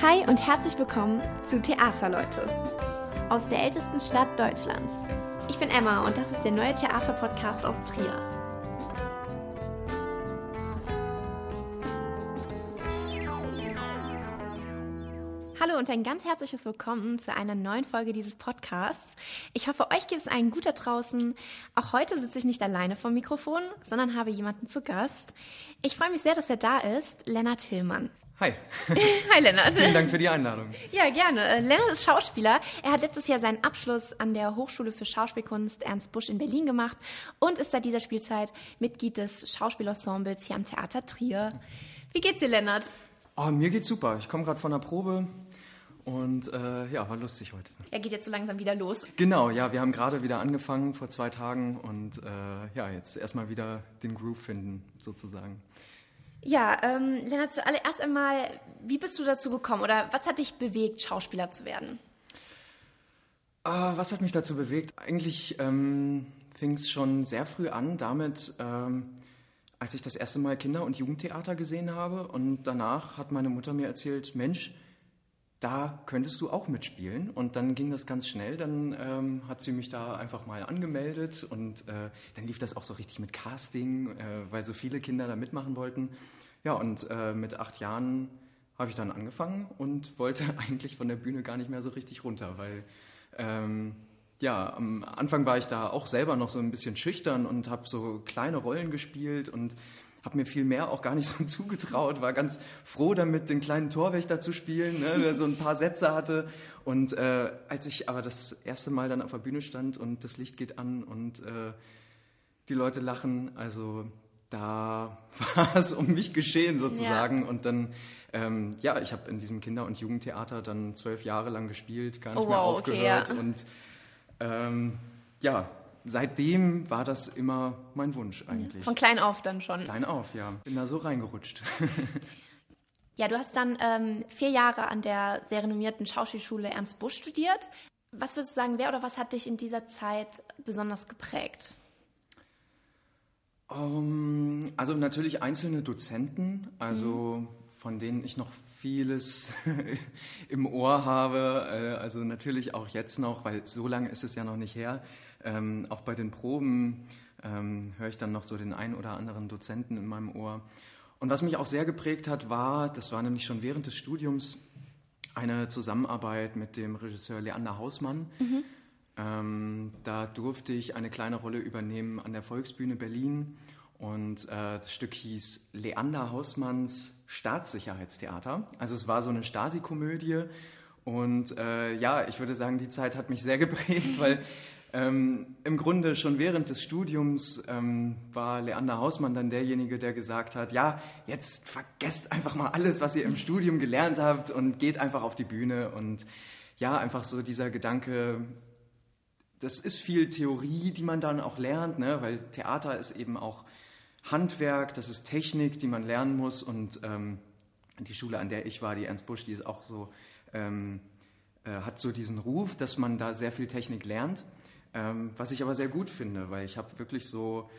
Hi und herzlich willkommen zu Theaterleute aus der ältesten Stadt Deutschlands. Ich bin Emma und das ist der neue Theaterpodcast aus Trier. Hallo und ein ganz herzliches Willkommen zu einer neuen Folge dieses Podcasts. Ich hoffe, euch geht es allen gut da draußen. Auch heute sitze ich nicht alleine vom Mikrofon, sondern habe jemanden zu Gast. Ich freue mich sehr, dass er da ist, Lennart Hillmann. Hi. Hi Lennart. Vielen Dank für die Einladung. Ja, gerne. Äh, Lennart ist Schauspieler. Er hat letztes Jahr seinen Abschluss an der Hochschule für Schauspielkunst Ernst Busch in Berlin gemacht und ist seit dieser Spielzeit Mitglied des Schauspielensembles hier am Theater Trier. Wie geht's dir, Lennart? Oh, mir geht's super. Ich komme gerade von der Probe und äh, ja, war lustig heute. Er geht jetzt so langsam wieder los. Genau, ja, wir haben gerade wieder angefangen vor zwei Tagen und äh, ja, jetzt erstmal wieder den Groove finden, sozusagen. Ja, ähm, Lennart, zuallererst einmal, wie bist du dazu gekommen oder was hat dich bewegt, Schauspieler zu werden? Ah, was hat mich dazu bewegt? Eigentlich ähm, fing es schon sehr früh an damit, ähm, als ich das erste Mal Kinder- und Jugendtheater gesehen habe. Und danach hat meine Mutter mir erzählt, Mensch, da könntest du auch mitspielen. Und dann ging das ganz schnell. Dann ähm, hat sie mich da einfach mal angemeldet und äh, dann lief das auch so richtig mit Casting, äh, weil so viele Kinder da mitmachen wollten. Ja, und äh, mit acht Jahren habe ich dann angefangen und wollte eigentlich von der Bühne gar nicht mehr so richtig runter, weil ähm, ja, am Anfang war ich da auch selber noch so ein bisschen schüchtern und habe so kleine Rollen gespielt und habe mir viel mehr auch gar nicht so zugetraut, war ganz froh damit, den kleinen Torwächter zu spielen, ne, der so ein paar Sätze hatte. Und äh, als ich aber das erste Mal dann auf der Bühne stand und das Licht geht an und äh, die Leute lachen, also da war es um mich geschehen sozusagen. Ja. Und dann, ähm, ja, ich habe in diesem Kinder- und Jugendtheater dann zwölf Jahre lang gespielt, gar nicht oh, mehr wow, aufgehört. Okay, ja. Und ähm, ja, seitdem war das immer mein Wunsch eigentlich. Von klein auf dann schon. Klein auf, ja. Bin da so reingerutscht. ja, du hast dann ähm, vier Jahre an der sehr renommierten Schauspielschule Ernst Busch studiert. Was würdest du sagen, wer oder was hat dich in dieser Zeit besonders geprägt? Um, ähm, also natürlich einzelne Dozenten, also mhm. von denen ich noch vieles im Ohr habe. Äh, also natürlich auch jetzt noch, weil so lange ist es ja noch nicht her. Ähm, auch bei den Proben ähm, höre ich dann noch so den einen oder anderen Dozenten in meinem Ohr. Und was mich auch sehr geprägt hat, war, das war nämlich schon während des Studiums, eine Zusammenarbeit mit dem Regisseur Leander Hausmann. Mhm. Ähm, da durfte ich eine kleine Rolle übernehmen an der Volksbühne Berlin. Und äh, das Stück hieß Leander Hausmanns Staatssicherheitstheater. Also es war so eine Stasi-Komödie. Und äh, ja, ich würde sagen, die Zeit hat mich sehr geprägt, weil ähm, Im Grunde schon während des Studiums ähm, war Leander Hausmann dann derjenige, der gesagt hat, ja, jetzt vergesst einfach mal alles, was ihr im Studium gelernt habt und geht einfach auf die Bühne. Und ja, einfach so dieser Gedanke, das ist viel Theorie, die man dann auch lernt, ne? weil Theater ist eben auch Handwerk, das ist Technik, die man lernen muss. Und ähm, die Schule, an der ich war, die Ernst Busch, die ist auch so, ähm, äh, hat so diesen Ruf, dass man da sehr viel Technik lernt. Ähm, was ich aber sehr gut finde, weil ich habe wirklich so,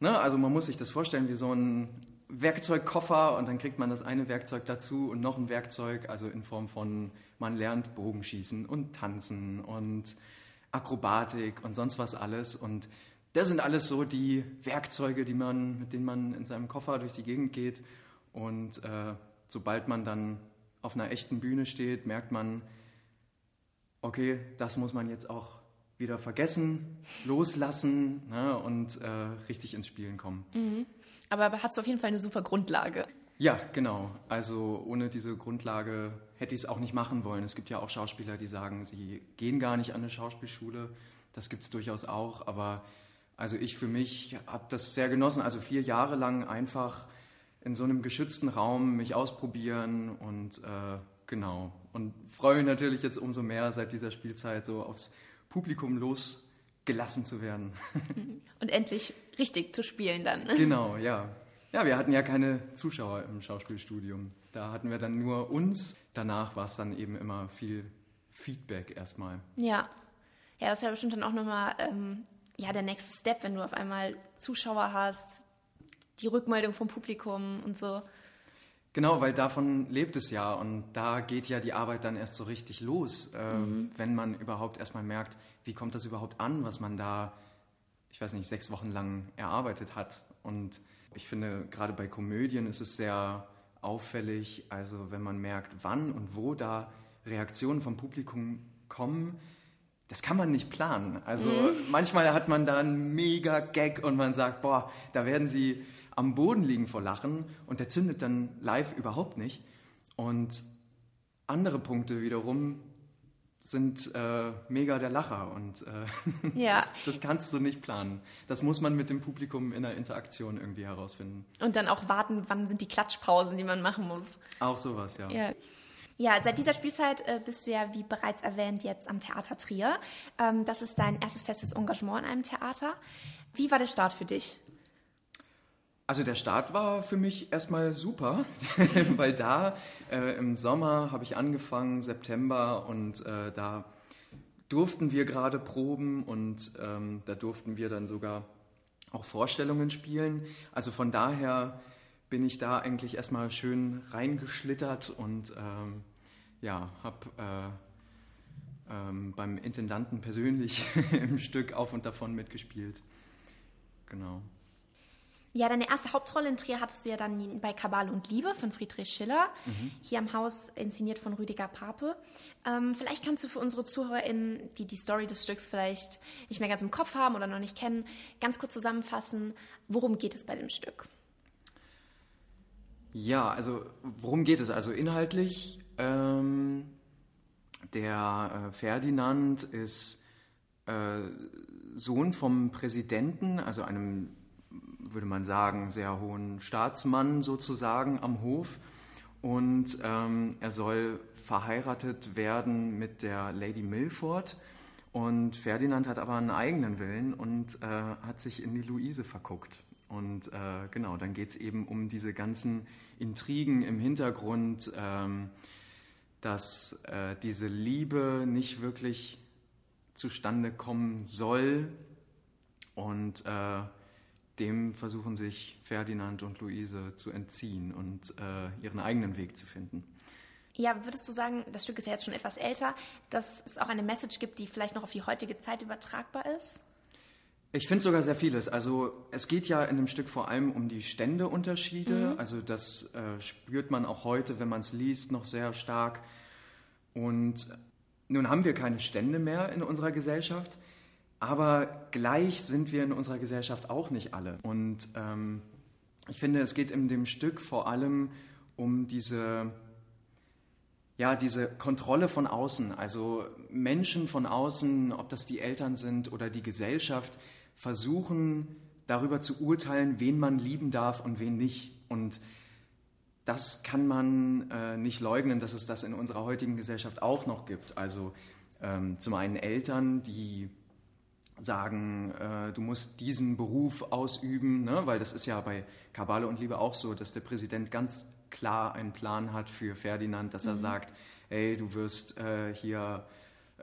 ne, also man muss sich das vorstellen wie so ein Werkzeugkoffer und dann kriegt man das eine Werkzeug dazu und noch ein Werkzeug, also in Form von, man lernt Bogenschießen und Tanzen und Akrobatik und sonst was alles und das sind alles so die Werkzeuge, die man, mit denen man in seinem Koffer durch die Gegend geht und äh, sobald man dann auf einer echten Bühne steht, merkt man, okay, das muss man jetzt auch wieder vergessen, loslassen ne, und äh, richtig ins Spielen kommen. Mhm. Aber hast du auf jeden Fall eine super Grundlage. Ja, genau. Also ohne diese Grundlage hätte ich es auch nicht machen wollen. Es gibt ja auch Schauspieler, die sagen, sie gehen gar nicht an eine Schauspielschule. Das gibt es durchaus auch. Aber also ich für mich habe das sehr genossen. Also vier Jahre lang einfach in so einem geschützten Raum mich ausprobieren und äh, genau. Und freue mich natürlich jetzt umso mehr seit dieser Spielzeit so aufs Publikum losgelassen zu werden. Und endlich richtig zu spielen dann. Genau, ja. Ja, wir hatten ja keine Zuschauer im Schauspielstudium. Da hatten wir dann nur uns. Danach war es dann eben immer viel Feedback erstmal. Ja. Ja, das ist ja bestimmt dann auch nochmal ähm, ja, der nächste Step, wenn du auf einmal Zuschauer hast, die Rückmeldung vom Publikum und so. Genau, weil davon lebt es ja und da geht ja die Arbeit dann erst so richtig los, äh, mhm. wenn man überhaupt erstmal merkt, wie kommt das überhaupt an, was man da, ich weiß nicht, sechs Wochen lang erarbeitet hat. Und ich finde, gerade bei Komödien ist es sehr auffällig, also wenn man merkt, wann und wo da Reaktionen vom Publikum kommen, das kann man nicht planen. Also mhm. manchmal hat man da einen mega Gag und man sagt, boah, da werden sie am Boden liegen vor Lachen und der zündet dann live überhaupt nicht. Und andere Punkte wiederum sind äh, mega der Lacher und äh, ja. das, das, kannst du nicht planen. Das muss man mit dem Publikum in der Interaktion irgendwie herausfinden. Und dann auch warten, wann sind die Klatschpausen, die man machen muss. Auch sowas, ja. Ja, ja seit dieser Spielzeit äh, bist du ja, wie bereits erwähnt, jetzt am Theater Trier. Ähm, das ist dein erstes festes Engagement in einem Theater. Wie war der Start für dich? Also der Start war für mich erstmal super, weil da äh, im Sommer habe ich angefangen, September, und äh, da durften wir gerade proben und ähm, da durften wir dann sogar auch Vorstellungen spielen. Also von daher bin ich da eigentlich erstmal schön reingeschlittert und ähm, ja, habe äh, ähm, beim Intendanten persönlich im Stück auf und davon mitgespielt. Genau. Ja, deine erste Hauptrolle in Trier hattest du ja dann bei Kabal und Liebe von Friedrich Schiller, mhm. hier am Haus inszeniert von Rüdiger Pape. Ähm, vielleicht kannst du für unsere ZuhörerInnen, die die Story des Stücks vielleicht nicht mehr ganz im Kopf haben oder noch nicht kennen, ganz kurz zusammenfassen, worum geht es bei dem Stück? Ja, also worum geht es? Also inhaltlich, ähm, der äh, Ferdinand ist äh, Sohn vom Präsidenten, also einem würde man sagen, sehr hohen Staatsmann sozusagen am Hof. Und ähm, er soll verheiratet werden mit der Lady Milford. Und Ferdinand hat aber einen eigenen Willen und äh, hat sich in die Luise verguckt. Und äh, genau, dann geht es eben um diese ganzen Intrigen im Hintergrund, ähm, dass äh, diese Liebe nicht wirklich zustande kommen soll. Und äh, dem versuchen sich Ferdinand und Luise zu entziehen und äh, ihren eigenen Weg zu finden. Ja, würdest du sagen, das Stück ist ja jetzt schon etwas älter, dass es auch eine Message gibt, die vielleicht noch auf die heutige Zeit übertragbar ist? Ich finde sogar sehr vieles. Also es geht ja in dem Stück vor allem um die Ständeunterschiede. Mhm. Also das äh, spürt man auch heute, wenn man es liest, noch sehr stark. Und nun haben wir keine Stände mehr in unserer Gesellschaft. Aber gleich sind wir in unserer Gesellschaft auch nicht alle. Und ähm, ich finde, es geht in dem Stück vor allem um diese, ja, diese Kontrolle von außen. Also Menschen von außen, ob das die Eltern sind oder die Gesellschaft, versuchen darüber zu urteilen, wen man lieben darf und wen nicht. Und das kann man äh, nicht leugnen, dass es das in unserer heutigen Gesellschaft auch noch gibt. Also ähm, zum einen Eltern, die sagen, äh, du musst diesen Beruf ausüben, ne? weil das ist ja bei Kabale und Liebe auch so, dass der Präsident ganz klar einen Plan hat für Ferdinand, dass mhm. er sagt, hey, du wirst äh, hier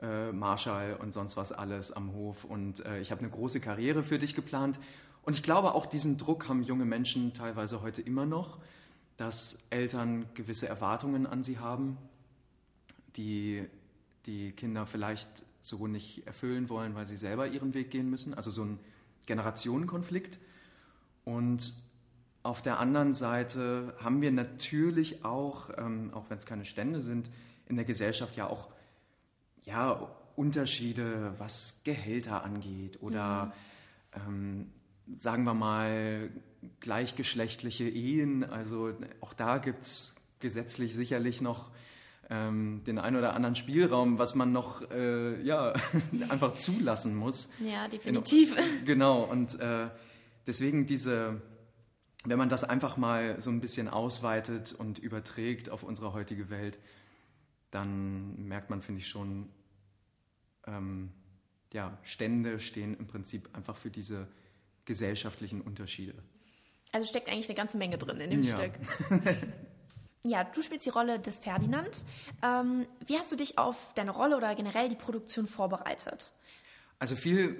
äh, Marschall und sonst was alles am Hof und äh, ich habe eine große Karriere für dich geplant. Und ich glaube, auch diesen Druck haben junge Menschen teilweise heute immer noch, dass Eltern gewisse Erwartungen an sie haben, die die Kinder vielleicht so nicht erfüllen wollen, weil sie selber ihren Weg gehen müssen. Also so ein Generationenkonflikt. Und auf der anderen Seite haben wir natürlich auch, ähm, auch wenn es keine Stände sind, in der Gesellschaft ja auch ja, Unterschiede, was Gehälter angeht oder mhm. ähm, sagen wir mal gleichgeschlechtliche Ehen. Also auch da gibt es gesetzlich sicherlich noch ähm, den einen oder anderen Spielraum, was man noch äh, ja, einfach zulassen muss. Ja, definitiv. In, genau, und äh, deswegen diese, wenn man das einfach mal so ein bisschen ausweitet und überträgt auf unsere heutige Welt, dann merkt man, finde ich schon, ähm, ja, Stände stehen im Prinzip einfach für diese gesellschaftlichen Unterschiede. Also steckt eigentlich eine ganze Menge drin in dem ja. Stück. Ja, du spielst die Rolle des Ferdinand. Ähm, wie hast du dich auf deine Rolle oder generell die Produktion vorbereitet? Also viel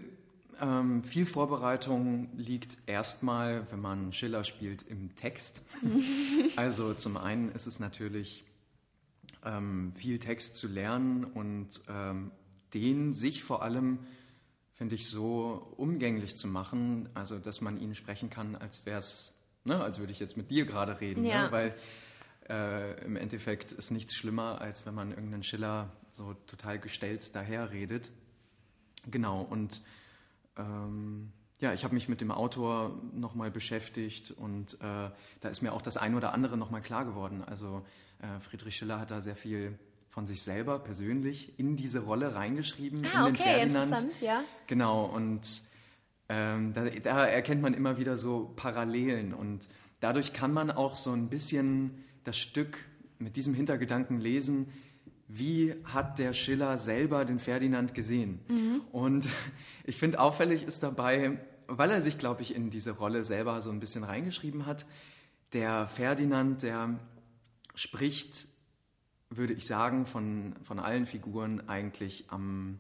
ähm, viel Vorbereitung liegt erstmal, wenn man Schiller spielt, im Text. also zum einen ist es natürlich ähm, viel Text zu lernen und ähm, den sich vor allem, finde ich, so umgänglich zu machen, also dass man ihn sprechen kann, als wäre es, ne, als würde ich jetzt mit dir gerade reden, ne? ja. ne? weil äh, im Endeffekt ist nichts schlimmer, als wenn man irgendeinen Schiller so total gestelzt daherredet. Genau, und ähm, ja, ich habe mich mit dem Autor nochmal beschäftigt und äh, da ist mir auch das ein oder andere nochmal klar geworden. Also äh, Friedrich Schiller hat da sehr viel von sich selber persönlich in diese Rolle reingeschrieben. Ah, in okay, interessant, ja. Genau, und ähm, da, da, erkennt man immer wieder so Parallelen und dadurch kann man auch so ein bisschen das Stück mit diesem Hintergedanken lesen, wie hat der Schiller selber den Ferdinand gesehen? Mhm. Und ich finde auffällig ist dabei, weil er sich, glaube ich, in diese Rolle selber so ein bisschen reingeschrieben hat, der Ferdinand, der spricht, würde ich sagen, von, von allen Figuren eigentlich am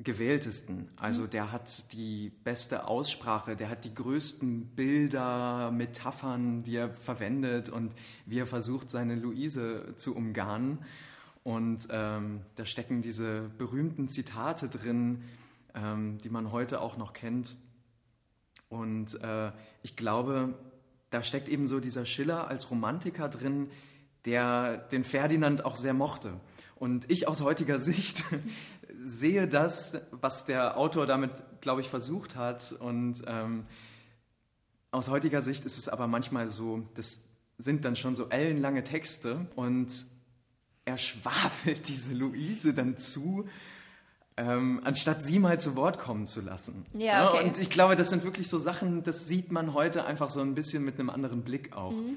gewähltesten. Also mhm. der hat die beste Aussprache, der hat die größten Bilder, Metaphern, die er verwendet und wie er versucht, seine Luise zu umgarnen. Und ähm, da stecken diese berühmten Zitate drin, ähm, die man heute auch noch kennt. Und äh, ich glaube, da steckt eben so dieser Schiller als Romantiker drin, der den Ferdinand auch sehr mochte. Und ich aus heutiger Sicht sehe das, was der Autor damit, glaube ich, versucht hat. Und ähm, aus heutiger Sicht ist es aber manchmal so, das sind dann schon so ellenlange Texte und er schwafelt diese Luise dann zu, ähm, anstatt sie mal zu Wort kommen zu lassen. Ja, okay. ja, und ich glaube, das sind wirklich so Sachen, das sieht man heute einfach so ein bisschen mit einem anderen Blick auch. Mhm.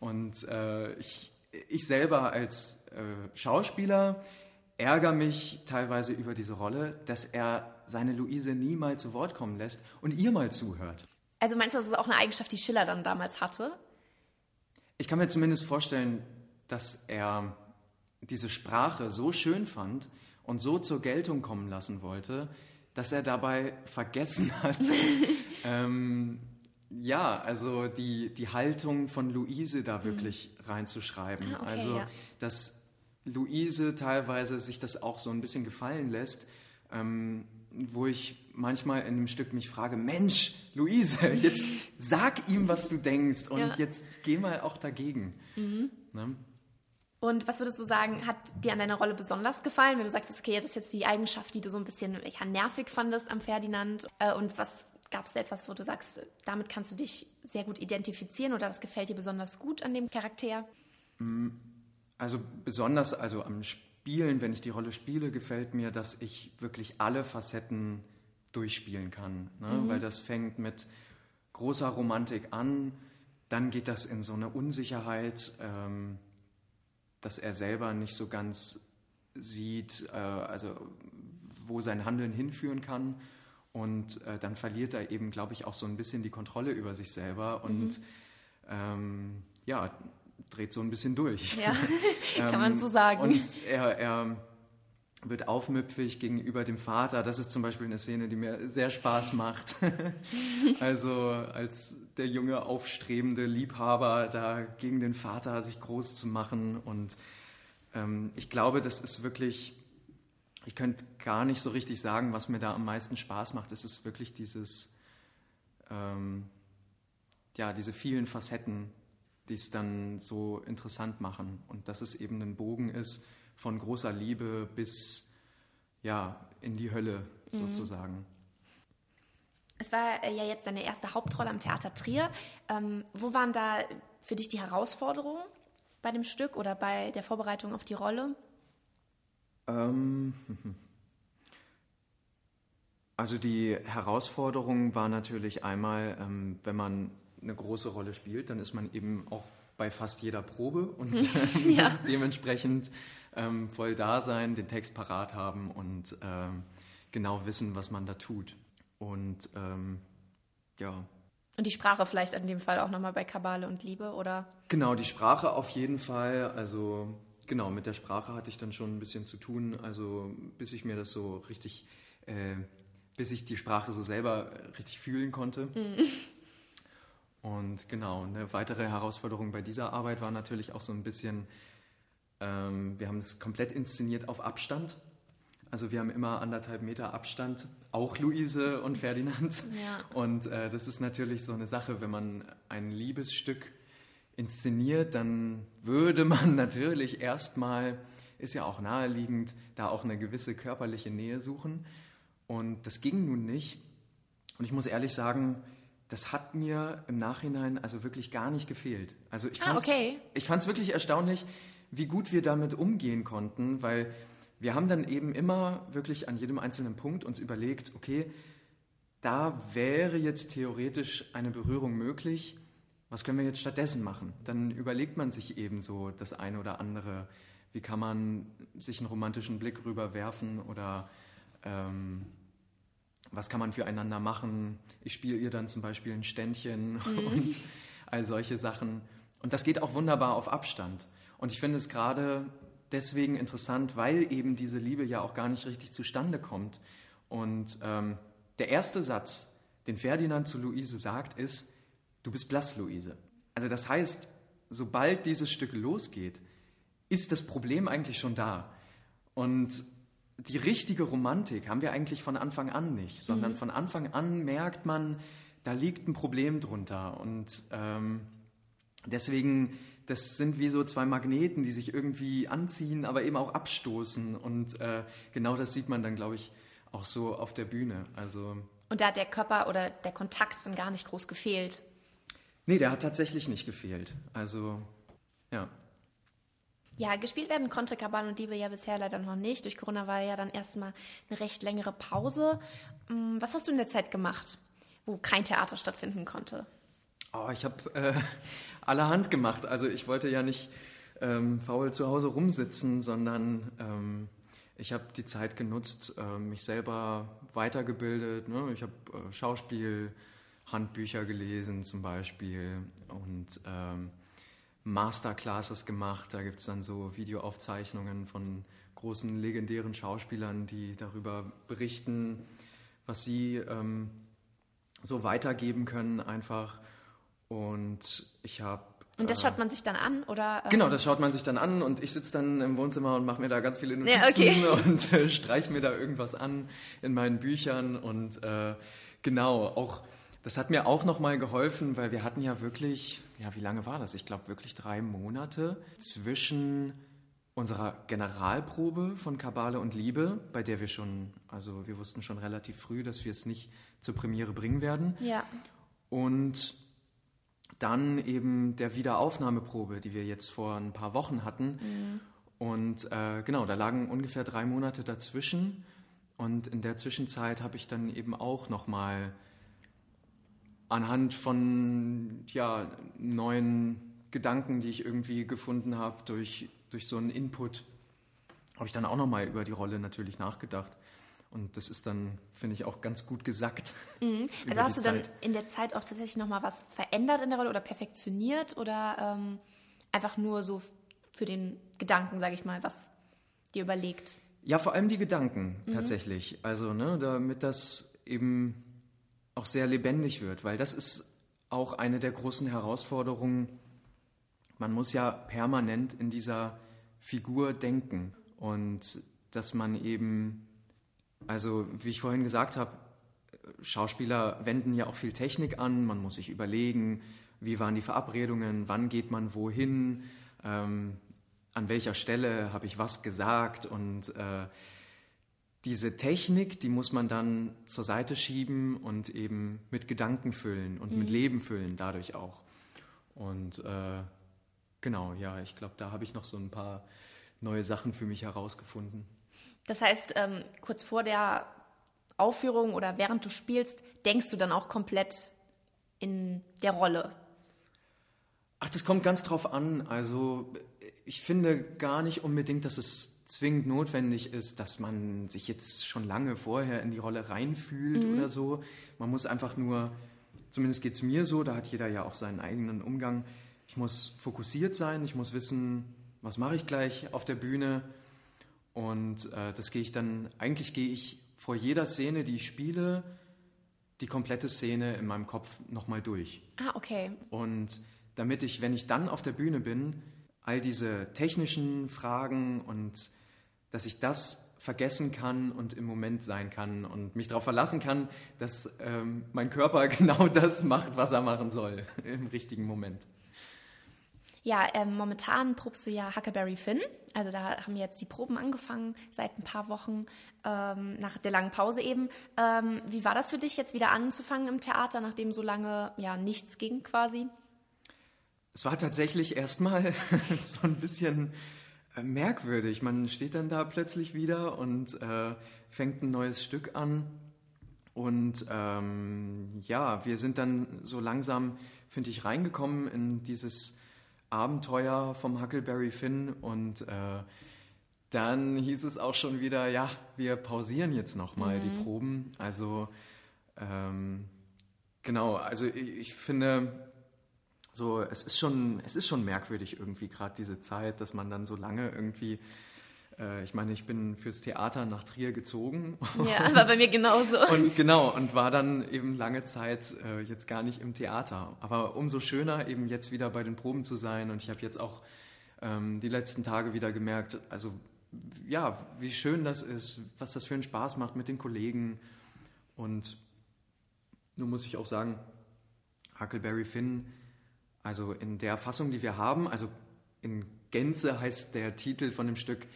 Und äh, ich, ich selber als äh, Schauspieler ärgere mich teilweise über diese Rolle, dass er seine Luise nie mal zu Wort kommen lässt und ihr mal zuhört. Also meinst du, das ist auch eine Eigenschaft, die Schiller dann damals hatte? Ich kann mir zumindest vorstellen, dass er diese Sprache so schön fand, und so zur Geltung kommen lassen wollte, dass er dabei vergessen hat, ähm, ja, also die, die Haltung von Luise da mhm. wirklich mhm. reinzuschreiben. Ah, okay, also, ja. dass Luise teilweise sich das auch so ein bisschen gefallen lässt, ähm, wo ich manchmal in einem Stück mich frage, Mensch, Luise, jetzt sag ihm, was du denkst und ja. jetzt geh mal auch dagegen. Mhm. Ne? Und was würdest du sagen, hat dir an deiner Rolle besonders gefallen, wenn du sagst, okay, das ist jetzt die Eigenschaft, die du so ein bisschen ja, nervig fandest am Ferdinand? Äh, und was gab es etwas, wo du sagst, damit kannst du dich sehr gut identifizieren oder das gefällt dir besonders gut an dem Charakter? Mm, also besonders, also am Spielen, wenn ich die Rolle spiele, gefällt mir, dass ich wirklich alle Facetten durchspielen kann. Ne? Mhm. Weil das fängt mit großer Romantik an, dann geht das in so eine Unsicherheit. Ähm, dass er selber nicht so ganz sieht, äh, also wo sein Handeln hinführen kann. Und äh, dann verliert er eben, glaube ich, auch so ein bisschen die Kontrolle über sich selber und mhm. ähm, ja, dreht so ein bisschen durch. Ja, kann man so sagen. Und er, er wird aufmüpfig gegenüber dem Vater. Das ist zum Beispiel eine Szene, die mir sehr Spaß macht. also als der junge, aufstrebende Liebhaber da gegen den Vater sich groß zu machen. Und ähm, ich glaube, das ist wirklich, ich könnte gar nicht so richtig sagen, was mir da am meisten Spaß macht. Es ist wirklich dieses, ähm, ja, diese vielen Facetten, die es dann so interessant machen. Und dass es eben ein Bogen ist von großer Liebe bis ja, in die Hölle mhm. sozusagen. Es war äh, ja jetzt deine erste Hauptrolle am Theater Trier. Ähm, wo waren da für dich die Herausforderungen bei dem Stück oder bei der Vorbereitung auf die Rolle? Ähm, also die Herausforderung war natürlich einmal, ähm, wenn man eine große Rolle spielt, dann ist man eben auch bei fast jeder Probe und ja. dementsprechend ähm, voll da sein, den Text parat haben und ähm, genau wissen, was man da tut. Und ähm, ja. Und die Sprache vielleicht in dem Fall auch nochmal bei Kabale und Liebe, oder? Genau, die Sprache auf jeden Fall. Also genau, mit der Sprache hatte ich dann schon ein bisschen zu tun. Also bis ich mir das so richtig äh, bis ich die Sprache so selber richtig fühlen konnte. Mhm. Und genau, eine weitere Herausforderung bei dieser Arbeit war natürlich auch so ein bisschen, ähm, wir haben es komplett inszeniert auf Abstand. Also wir haben immer anderthalb Meter Abstand, auch Luise und Ferdinand. Ja. Und äh, das ist natürlich so eine Sache, wenn man ein Liebesstück inszeniert, dann würde man natürlich erstmal, ist ja auch naheliegend, da auch eine gewisse körperliche Nähe suchen. Und das ging nun nicht. Und ich muss ehrlich sagen, das hat mir im Nachhinein also wirklich gar nicht gefehlt. Also ich fand es ah, okay. wirklich erstaunlich, wie gut wir damit umgehen konnten, weil wir haben dann eben immer wirklich an jedem einzelnen Punkt uns überlegt, okay, da wäre jetzt theoretisch eine Berührung möglich. Was können wir jetzt stattdessen machen? Dann überlegt man sich eben so das eine oder andere. Wie kann man sich einen romantischen Blick rüberwerfen oder ähm, was kann man füreinander machen. Ich spiele ihr dann zum Beispiel ein Ständchen mhm. und all solche Sachen. Und das geht auch wunderbar auf Abstand. Und ich finde es gerade deswegen interessant, weil eben diese Liebe ja auch gar nicht richtig zustande kommt. Und ähm, der erste Satz, den Ferdinand zu Luise sagt, ist, du bist blass, Luise. Also das heißt, sobald dieses Stück losgeht, ist das Problem eigentlich schon da. Und die richtige Romantik haben wir eigentlich von Anfang an nicht, sondern mhm. von Anfang an merkt man, da liegt ein Problem drunter. Und ähm, deswegen, das sind wie so zwei Magneten, die sich irgendwie anziehen, aber eben auch abstoßen. Und äh, genau das sieht man dann, glaube ich, auch so auf der Bühne. Also, Und da hat der Körper oder der Kontakt dann gar nicht groß gefehlt? Nee, der hat tatsächlich nicht gefehlt. Also, ja. Ja, gespielt werden konnte Kabal und Liebe ja bisher leider noch nicht. Durch Corona war ja dann erstmal eine recht längere Pause. Mm, was hast du in der Zeit gemacht, wo kein Theater stattfinden konnte? Oh, ich habe äh, allerhand gemacht. Also ich wollte ja nicht ähm, faul zu Hause rumsitzen, sondern ähm, ich habe die Zeit genutzt, äh, mich selber weitergebildet. Ne? Ich habe äh, Schauspiel, Handbücher gelesen zum Beispiel und ähm, Masterclasses gemacht. Da gibt es dann so Videoaufzeichnungen von großen legendären Schauspielern, die darüber berichten, was sie ähm, so weitergeben können einfach. Und ich habe und das äh, schaut man sich dann an, oder? Ähm? Genau, das schaut man sich dann an und ich sitze dann im Wohnzimmer und mache mir da ganz viele Notizen ja, okay. und äh, streiche mir da irgendwas an in meinen Büchern und äh, genau, auch das hat mir auch nochmal geholfen, weil wir hatten ja wirklich, ja, wie lange war das? Ich glaube wirklich drei Monate zwischen unserer Generalprobe von Kabale und Liebe, bei der wir schon, also wir wussten schon relativ früh, dass wir es nicht zur Premiere bringen werden. Ja. Und dann eben der Wiederaufnahmeprobe, die wir jetzt vor ein paar Wochen hatten. Mhm. Und äh, genau, da lagen ungefähr drei Monate dazwischen. Und in der Zwischenzeit habe ich dann eben auch nochmal anhand von ja, neuen Gedanken, die ich irgendwie gefunden habe, durch, durch so einen Input, habe ich dann auch nochmal über die Rolle natürlich nachgedacht. Und das ist dann, finde ich, auch ganz gut gesackt. Mhm. Also hast du dann in der Zeit auch tatsächlich nochmal was verändert in der Rolle oder perfektioniert oder ähm, einfach nur so für den Gedanken, sage ich mal, was dir überlegt? Ja, vor allem die Gedanken mhm. tatsächlich. Also, ne, damit das eben auch sehr lebendig wird, weil das ist auch eine der großen Herausforderungen. Man muss ja permanent in dieser Figur denken und dass man eben, also wie ich vorhin gesagt habe, Schauspieler wenden ja auch viel Technik an, man muss sich überlegen, wie waren die Verabredungen, wann geht man wohin, ähm, an welcher Stelle habe ich was gesagt und äh, diese Technik, die muss man dann zur Seite schieben und eben mit Gedanken füllen und mhm. mit Leben füllen, dadurch auch. Und äh, genau, ja, ich glaube, da habe ich noch so ein paar neue Sachen für mich herausgefunden. Das heißt, ähm, kurz vor der Aufführung oder während du spielst, denkst du dann auch komplett in der Rolle? Ach, das kommt ganz drauf an. Also ich finde gar nicht unbedingt, dass es zwingend notwendig ist, dass man sich jetzt schon lange vorher in die Rolle reinfühlt mhm. oder so. Man muss einfach nur, zumindest geht es mir so, da hat jeder ja auch seinen eigenen Umgang. Ich muss fokussiert sein, ich muss wissen, was mache ich gleich auf der Bühne. Und äh, das gehe ich dann, eigentlich gehe ich vor jeder Szene, die ich spiele, die komplette Szene in meinem Kopf nochmal durch. Ah, okay. Und damit ich, wenn ich dann auf der Bühne bin, all diese technischen Fragen und dass ich das vergessen kann und im Moment sein kann und mich darauf verlassen kann, dass ähm, mein Körper genau das macht, was er machen soll im richtigen Moment. Ja, ähm, momentan probst du ja Huckleberry Finn. Also da haben jetzt die Proben angefangen seit ein paar Wochen ähm, nach der langen Pause eben. Ähm, wie war das für dich jetzt wieder anzufangen im Theater, nachdem so lange ja nichts ging quasi? Es war tatsächlich erstmal so ein bisschen äh, merkwürdig. Man steht dann da plötzlich wieder und äh, fängt ein neues Stück an. Und ähm, ja, wir sind dann so langsam, finde ich, reingekommen in dieses Abenteuer vom Huckleberry Finn und äh, dann hieß es auch schon wieder, ja, wir pausieren jetzt nochmal mhm. die Proben. Also ähm, genau, also ich, ich, finde, so es ist schon, es ist schon merkwürdig irgendwie gerade diese Zeit, dass man dann so lange irgendwie ich meine, ich bin fürs Theater nach Trier gezogen. Ja, und, war bei mir genauso. Und genau, und war dann eben lange Zeit äh, jetzt gar nicht im Theater. Aber umso schöner, eben jetzt wieder bei den Proben zu sein. Und ich habe jetzt auch ähm, die letzten Tage wieder gemerkt, also ja, wie schön das ist, was das für einen Spaß macht mit den Kollegen. Und nun muss ich auch sagen, Huckleberry Finn, also in der Fassung, die wir haben, also in Gänze heißt der Titel von dem Stück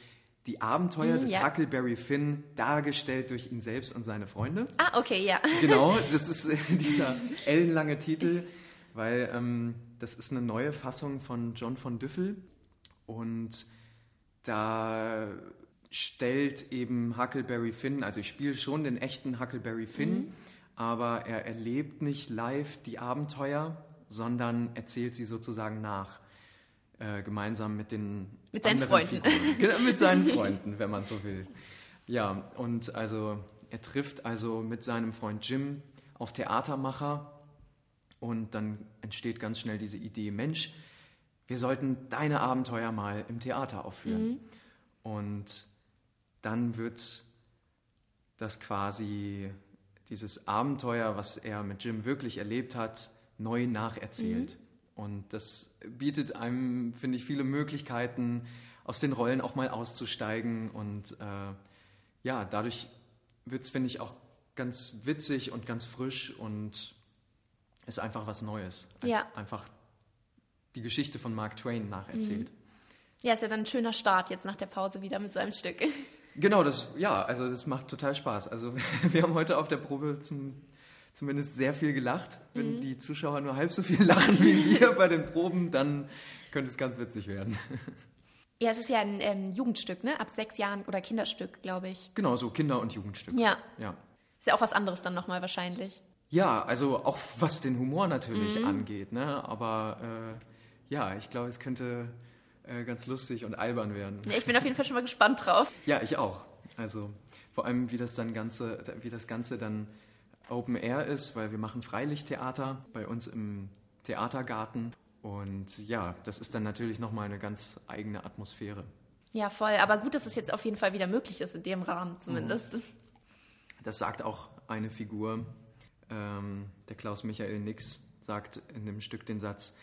die Abenteuer mm, des ja. Huckleberry Finn, dargestellt durch ihn selbst und seine Freunde. Ah, okay, ja. Genau, das ist äh, dieser ellenlange Titel, weil ähm, das ist eine neue Fassung von John von Düffel und da stellt eben Huckleberry Finn, also ich spiele schon den echten Huckleberry Finn, mhm. aber er erlebt nicht live die Abenteuer, sondern erzählt sie sozusagen nach. Äh, gemeinsam mit den mit seinen Freunden. Genau, mit seinen Freunden, wenn man so will. Ja, und also er trifft also mit seinem Freund Jim auf Theatermacher und dann entsteht ganz schnell diese Idee, Mensch, wir sollten deine Abenteuer mal im Theater aufführen. Mhm. Und dann wird das quasi dieses Abenteuer, was er mit Jim wirklich erlebt hat, neu nacherzählt. Mhm. Und das bietet einem, finde ich, viele Möglichkeiten, aus den Rollen auch mal auszusteigen. Und äh, ja, dadurch wird es, finde ich, auch ganz witzig und ganz frisch und ist einfach was Neues. ja. Einfach die Geschichte von Mark Twain nacherzählt. Mhm. Ja, ist ja dann ein schöner Start jetzt nach der Pause wieder mit so einem Stück. Genau, das, ja, also das macht total Spaß. Also wir haben heute auf der Probe zum zumindest sehr viel gelacht. Wenn mhm. die Zuschauer nur halb so viel lachen wie wir bei den Proben, dann könnte es ganz witzig werden. Ja, es ist ja ein ähm, Jugendstück, ne? Ab sechs Jahren oder Kinderstück, glaube ich. Genau, so Kinder- und Jugendstück. Ja. ja. Ist ja auch was anderes dann nochmal wahrscheinlich. Ja, also auch was den Humor natürlich mhm. angeht, ne? Aber äh, ja, ich glaube, es könnte äh, ganz lustig und albern werden. Ja, ich bin auf jeden Fall schon mal gespannt drauf. Ja, ich auch. Also vor allem, wie das dann Ganze, wie das Ganze dann Open Air ist, weil wir machen Freilichttheater bei uns im Theatergarten. Und ja, das ist dann natürlich nochmal eine ganz eigene Atmosphäre. Ja, voll. Aber gut, dass es jetzt auf jeden Fall wieder möglich ist, in dem Rahmen zumindest. Mhm. Das sagt auch eine Figur. Ähm, der Klaus Michael Nix sagt in dem Stück den Satz,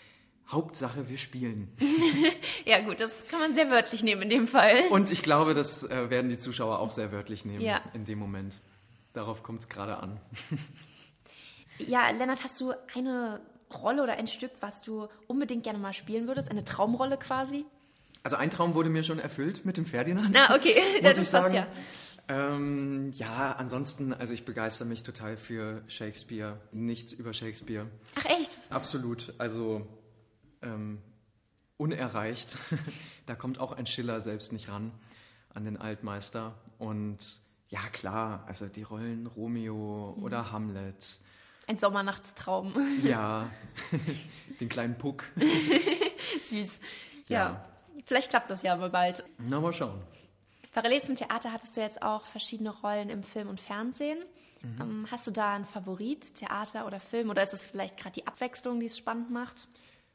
Hauptsache, wir spielen. ja, gut, das kann man sehr wörtlich nehmen in dem Fall. Und ich glaube, das äh, werden die Zuschauer auch sehr wörtlich nehmen ja. in dem Moment. Darauf kommt es gerade an. ja, Lennart, hast du eine Rolle oder ein Stück, was du unbedingt gerne mal spielen würdest? Eine Traumrolle quasi? Also ein Traum wurde mir schon erfüllt mit dem Ferdinand. Ah, okay, das ist fast ja. Ähm, ja, ansonsten, also ich begeister mich total für Shakespeare. Nichts über Shakespeare. Ach echt? Absolut. Also ähm, unerreicht. da kommt auch ein Schiller selbst nicht ran an den Altmeister. Und ja, klar, also die Rollen Romeo mhm. oder Hamlet. Ein Sommernachtstraum. Ja, den kleinen Puck. Süß. Ja. ja. vielleicht klappt das ja aber bald. Na, mal schauen. Parallel zum Theater hattest du jetzt auch verschiedene Rollen im Film und Fernsehen. Mhm. Ähm, hast du da einen Favorit, Theater oder Film? Oder ist es vielleicht gerade die Abwechslung, die es spannend macht?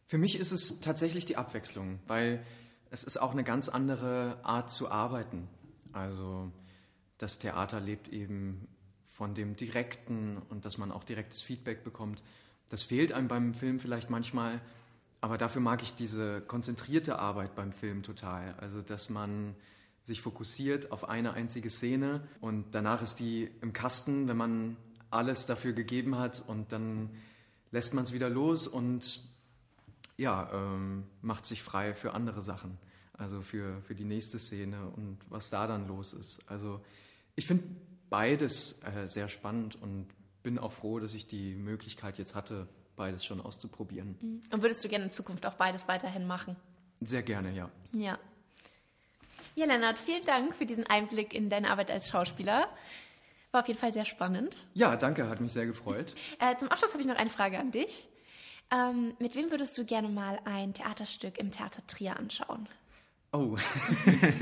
Für mich ist es tatsächlich die Abwechslung, weil es ist auch eine ganz andere Art zu arbeiten. Also das Theater lebt eben von dem Direkten und dass man auch direktes Feedback bekommt. Das fehlt einem beim Film vielleicht manchmal, aber dafür mag ich diese konzentrierte Arbeit beim Film total. Also, dass man sich fokussiert auf eine einzige Szene und danach ist die im Kasten, wenn man alles dafür gegeben hat und dann lässt man es wieder los und ja, ähm, macht sich frei für andere Sachen. Also für, für die nächste Szene und was da dann los ist. Also ich finde beides äh, sehr spannend und bin auch froh, dass ich die Möglichkeit jetzt hatte, beides schon auszuprobieren. Mhm. Und würdest du gerne in Zukunft auch beides weiterhin machen? Sehr gerne, ja. Ja. Ja, Lennart, vielen Dank für diesen Einblick in deine Arbeit als Schauspieler. War auf jeden Fall sehr spannend. Ja, danke, hat mich sehr gefreut. Äh, zum Abschluss habe ich noch eine Frage an dich. Ähm, mit wem würdest du gerne mal ein Theaterstück im Theater Trier anschauen? Oh,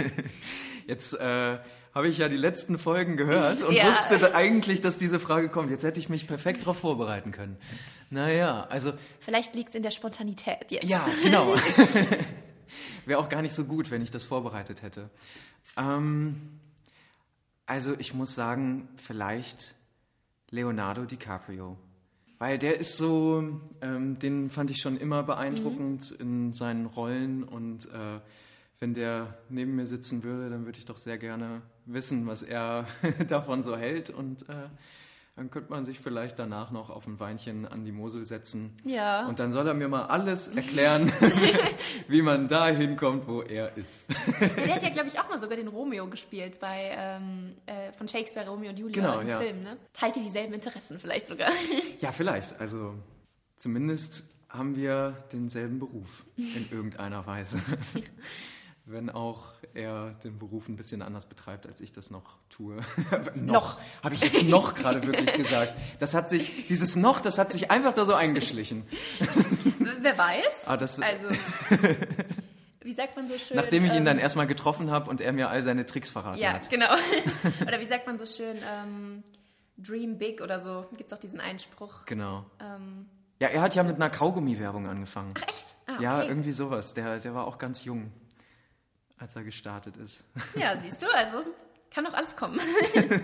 jetzt äh, habe ich ja die letzten Folgen gehört und Ja. wusste eigentlich, dass diese Frage kommt. Jetzt hätte ich mich perfekt darauf vorbereiten können. Naja, also Vielleicht liegt es in der Spontanität jetzt. Ja, genau. Wäre auch gar nicht so gut, wenn ich das vorbereitet hätte. Ähm, also ich muss sagen, vielleicht Leonardo DiCaprio. Weil der ist so, ähm, den fand ich schon immer beeindruckend in seinen Rollen und äh, wenn der neben mir sitzen würde, dann würde ich doch sehr gerne wissen, was er davon so hält und äh, dann könnte man sich vielleicht danach noch auf ein Weinchen an die Mosel setzen. Ja. Und dann soll er mir mal alles erklären, wie man da hinkommt, wo er ist. Der hat ja, glaube ich, auch mal sogar den Romeo gespielt bei ähm, äh, von Shakespeare Romeo und Julia Genau, im ja. Film, ne? Teilt ihr dieselben Interessen vielleicht sogar? Ja, vielleicht. Also zumindest haben wir denselben Beruf in irgendeiner Weise. Wenn auch er den Beruf ein bisschen anders betreibt, als ich das noch tue. Noch. Habe ich jetzt noch gerade wirklich gesagt. Das hat sich, dieses noch, das hat sich einfach da so eingeschlichen. Wer weiß? Ah, das- also, wie sagt man so schön? Nachdem ich ihn ähm, dann erstmal getroffen habe und er mir all seine Tricks verraten Ja, hat. genau. oder wie sagt man so schön? Ähm, Dream big oder so. Gibt es auch diesen Einspruch. Genau. Ähm, Ja, er hat ja mit einer Kaugummi-Werbung angefangen. ach, echt? Ah, Ja, okay. irgendwie sowas. Der, der war auch ganz jung, als er gestartet ist. Ja, siehst du, also kann doch alles kommen.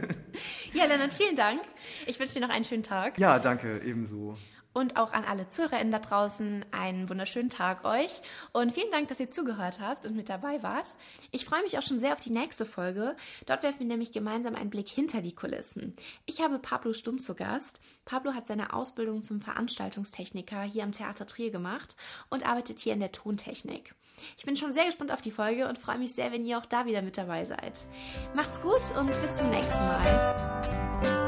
ja, Lennart, vielen Dank. Ich wünsche dir noch einen schönen Tag. Ja, danke, ebenso. Und auch an alle ZuhörerInnen da draußen einen wunderschönen Tag euch. Und vielen Dank, dass ihr zugehört habt und mit dabei wart. Ich freue mich auch schon sehr auf die nächste Folge. Dort werfen wir nämlich gemeinsam einen Blick hinter die Kulissen. Ich habe Pablo Stumm zu Gast. Pablo hat seine Ausbildung zum Veranstaltungstechniker hier am Theater Trier gemacht und arbeitet hier in der Tontechnik. Ich bin schon sehr gespannt auf die Folge und freue mich sehr, wenn ihr auch da wieder mit dabei seid. Macht's gut und bis zum nächsten Mal.